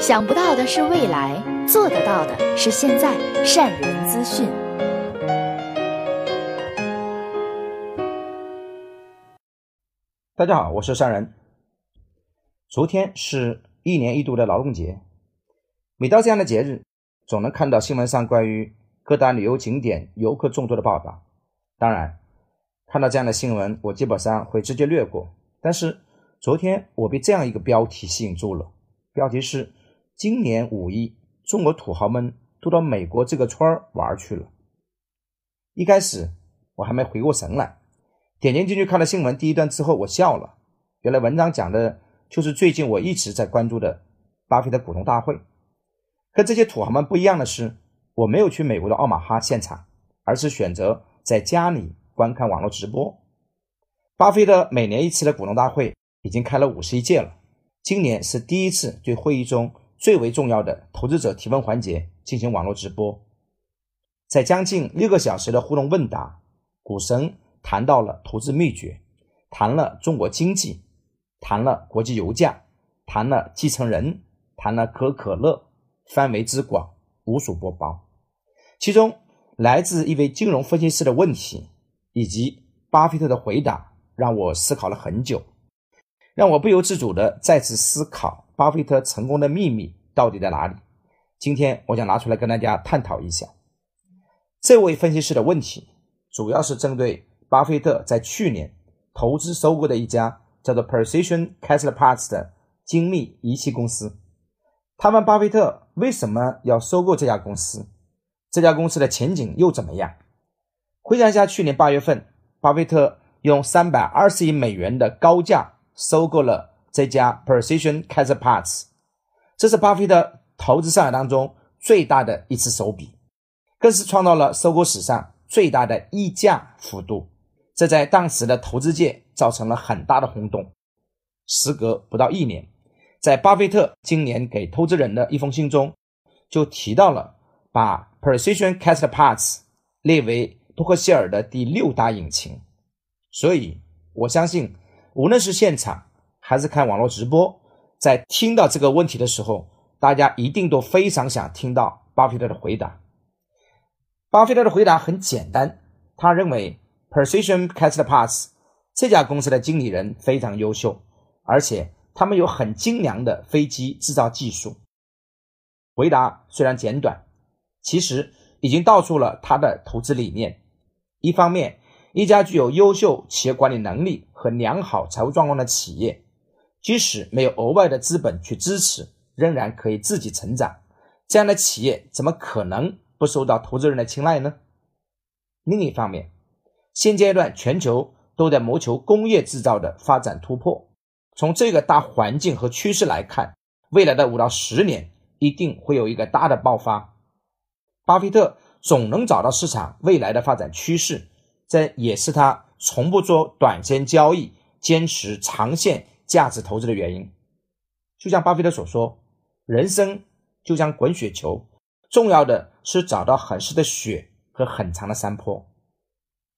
想不到的是未来，做得到的是现在。善人资讯。大家好，我是善人。昨天是一年一度的劳动节，每到这样的节日，总能看到新闻上关于各大旅游景点游客众多的报道。当然，看到这样的新闻，我基本上会直接略过。但是昨天我被这样一个标题吸引住了，标题是。今年五一，中国土豪们都到美国这个村儿玩去了。一开始我还没回过神来，点进进去看了新闻第一段之后，我笑了。原来文章讲的就是最近我一直在关注的巴菲特股东大会。跟这些土豪们不一样的是，我没有去美国的奥马哈现场，而是选择在家里观看网络直播。巴菲特每年一次的股东大会已经开了五十一届了，今年是第一次对会议中。最为重要的投资者提问环节进行网络直播，在将近六个小时的互动问答，股神谈到了投资秘诀，谈了中国经济，谈了国际油价，谈了继承人，谈了可口可乐，范围之广，无所不包。其中来自一位金融分析师的问题，以及巴菲特的回答，让我思考了很久，让我不由自主的再次思考。巴菲特成功的秘密到底在哪里？今天我想拿出来跟大家探讨一下。这位分析师的问题主要是针对巴菲特在去年投资收购的一家叫做 Precision castle parts 的精密仪器公司。他问巴菲特为什么要收购这家公司？这家公司的前景又怎么样？回想一下，去年八月份，巴菲特用三百二十亿美元的高价收购了。这家 Precision Castparts，这是巴菲特投资生涯当中最大的一次手笔，更是创造了收购史上最大的溢价幅度。这在当时的投资界造成了很大的轰动。时隔不到一年，在巴菲特今年给投资人的一封信中，就提到了把 Precision Castparts 列为伯克希尔的第六大引擎。所以，我相信，无论是现场，还是看网络直播，在听到这个问题的时候，大家一定都非常想听到巴菲特的回答。巴菲特的回答很简单，他认为 Precision Castler Parts 这家公司的经理人非常优秀，而且他们有很精良的飞机制造技术。回答虽然简短，其实已经道出了他的投资理念。一方面，一家具有优秀企业管理能力和良好财务状况的企业。即使没有额外的资本去支持，仍然可以自己成长。这样的企业怎么可能不受到投资人的青睐呢？另一方面，现阶段全球都在谋求工业制造的发展突破。从这个大环境和趋势来看，未来的五到十年一定会有一个大的爆发。巴菲特总能找到市场未来的发展趋势，这也是他从不做短线交易，坚持长线。价值投资的原因，就像巴菲特所说：“人生就像滚雪球，重要的是找到合适的雪和很长的山坡。”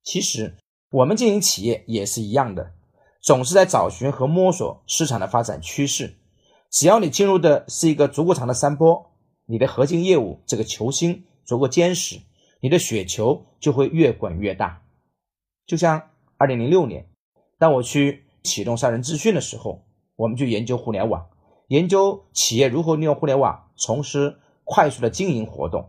其实，我们经营企业也是一样的，总是在找寻和摸索市场的发展趋势。只要你进入的是一个足够长的山坡，你的核心业务这个球星足够坚实，你的雪球就会越滚越大。就像二零零六年，当我去。启动三人资讯的时候，我们就研究互联网，研究企业如何利用互联网从事快速的经营活动。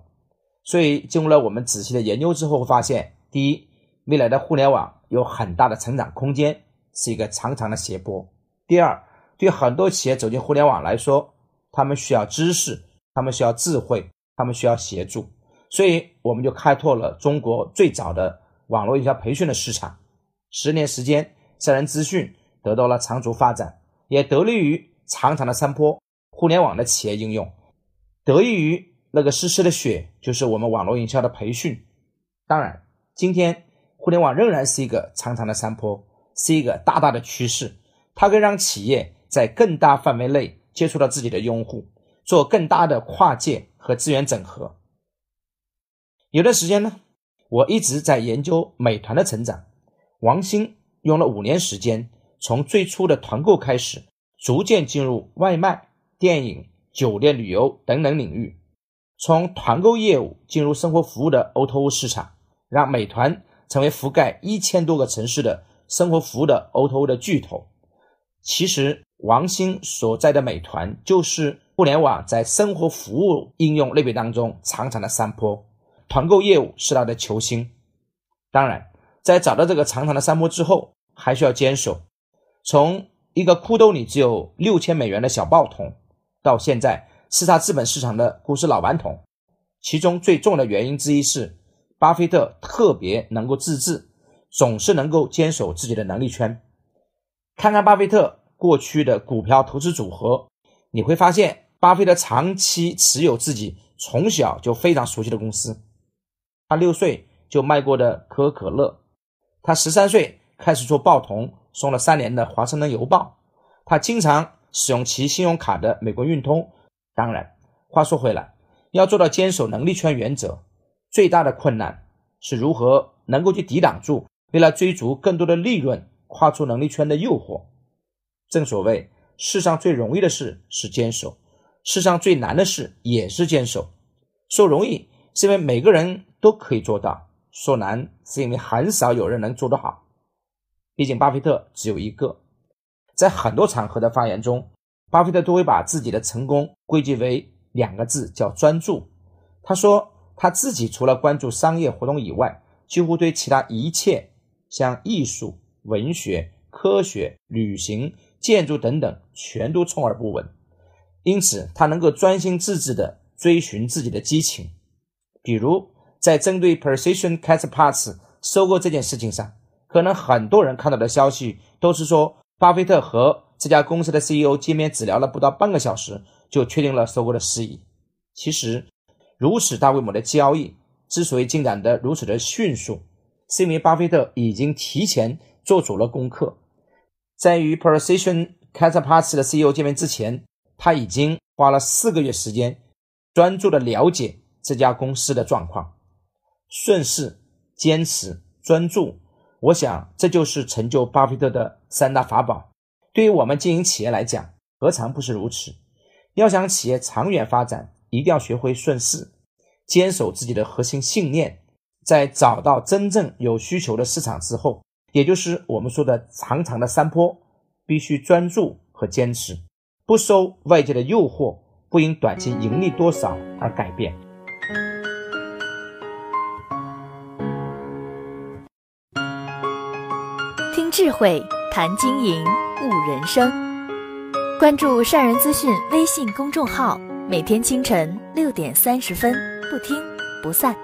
所以，经过了我们仔细的研究之后，发现：第一，未来的互联网有很大的成长空间，是一个长长的斜坡；第二，对很多企业走进互联网来说，他们需要知识，他们需要智慧，他们需要协助。所以，我们就开拓了中国最早的网络营销培训的市场。十年时间，杀人资讯。得到了长足发展，也得力于长长的山坡，互联网的企业应用，得益于那个湿湿的雪，就是我们网络营销的培训。当然，今天互联网仍然是一个长长的山坡，是一个大大的趋势，它可以让企业在更大范围内接触到自己的用户，做更大的跨界和资源整合。有段时间呢，我一直在研究美团的成长，王兴用了五年时间。从最初的团购开始，逐渐进入外卖、电影、酒店旅游等等领域，从团购业务进入生活服务的 O2O 市场，让美团成为覆盖一千多个城市的生活服务的 O2O 的巨头。其实，王兴所在的美团就是互联网在生活服务应用类别当中长长的山坡，团购业务是他的球星。当然，在找到这个长长的山坡之后，还需要坚守。从一个裤兜里只有六千美元的小报童，到现在叱咤资本市场的股市老顽童，其中最重要的原因之一是，巴菲特特别能够自制，总是能够坚守自己的能力圈。看看巴菲特过去的股票投资组合，你会发现，巴菲特长期持有自己从小就非常熟悉的公司。他六岁就卖过的可口可乐，他十三岁开始做报童。送了三年的《华盛顿邮报》，他经常使用其信用卡的美国运通。当然，话说回来，要做到坚守能力圈原则，最大的困难是如何能够去抵挡住为了追逐更多的利润跨出能力圈的诱惑。正所谓，世上最容易的事是坚守，世上最难的事也是坚守。说容易是因为每个人都可以做到，说难是因为很少有人能做得好。毕竟，巴菲特只有一个。在很多场合的发言中，巴菲特都会把自己的成功归结为两个字，叫专注。他说，他自己除了关注商业活动以外，几乎对其他一切，像艺术、文学、科学、旅行、建筑等等，全都充耳不闻。因此，他能够专心致志地追寻自己的激情。比如，在针对 Precision Cast Parts 收购这件事情上。可能很多人看到的消息都是说，巴菲特和这家公司的 CEO 见面只聊了不到半个小时，就确定了收购的事宜。其实，如此大规模的交易之所以进展得如此的迅速，是因为巴菲特已经提前做足了功课。在与 Precision Castparts 的 CEO 见面之前，他已经花了四个月时间，专注的了解这家公司的状况。顺势、坚持、专注。我想，这就是成就巴菲特的三大法宝。对于我们经营企业来讲，何尝不是如此？要想企业长远发展，一定要学会顺势，坚守自己的核心信念。在找到真正有需求的市场之后，也就是我们说的长长的山坡，必须专注和坚持，不受外界的诱惑，不因短期盈利多少而改变。听智慧谈经营，悟人生。关注善人资讯微信公众号，每天清晨六点三十分，不听不散。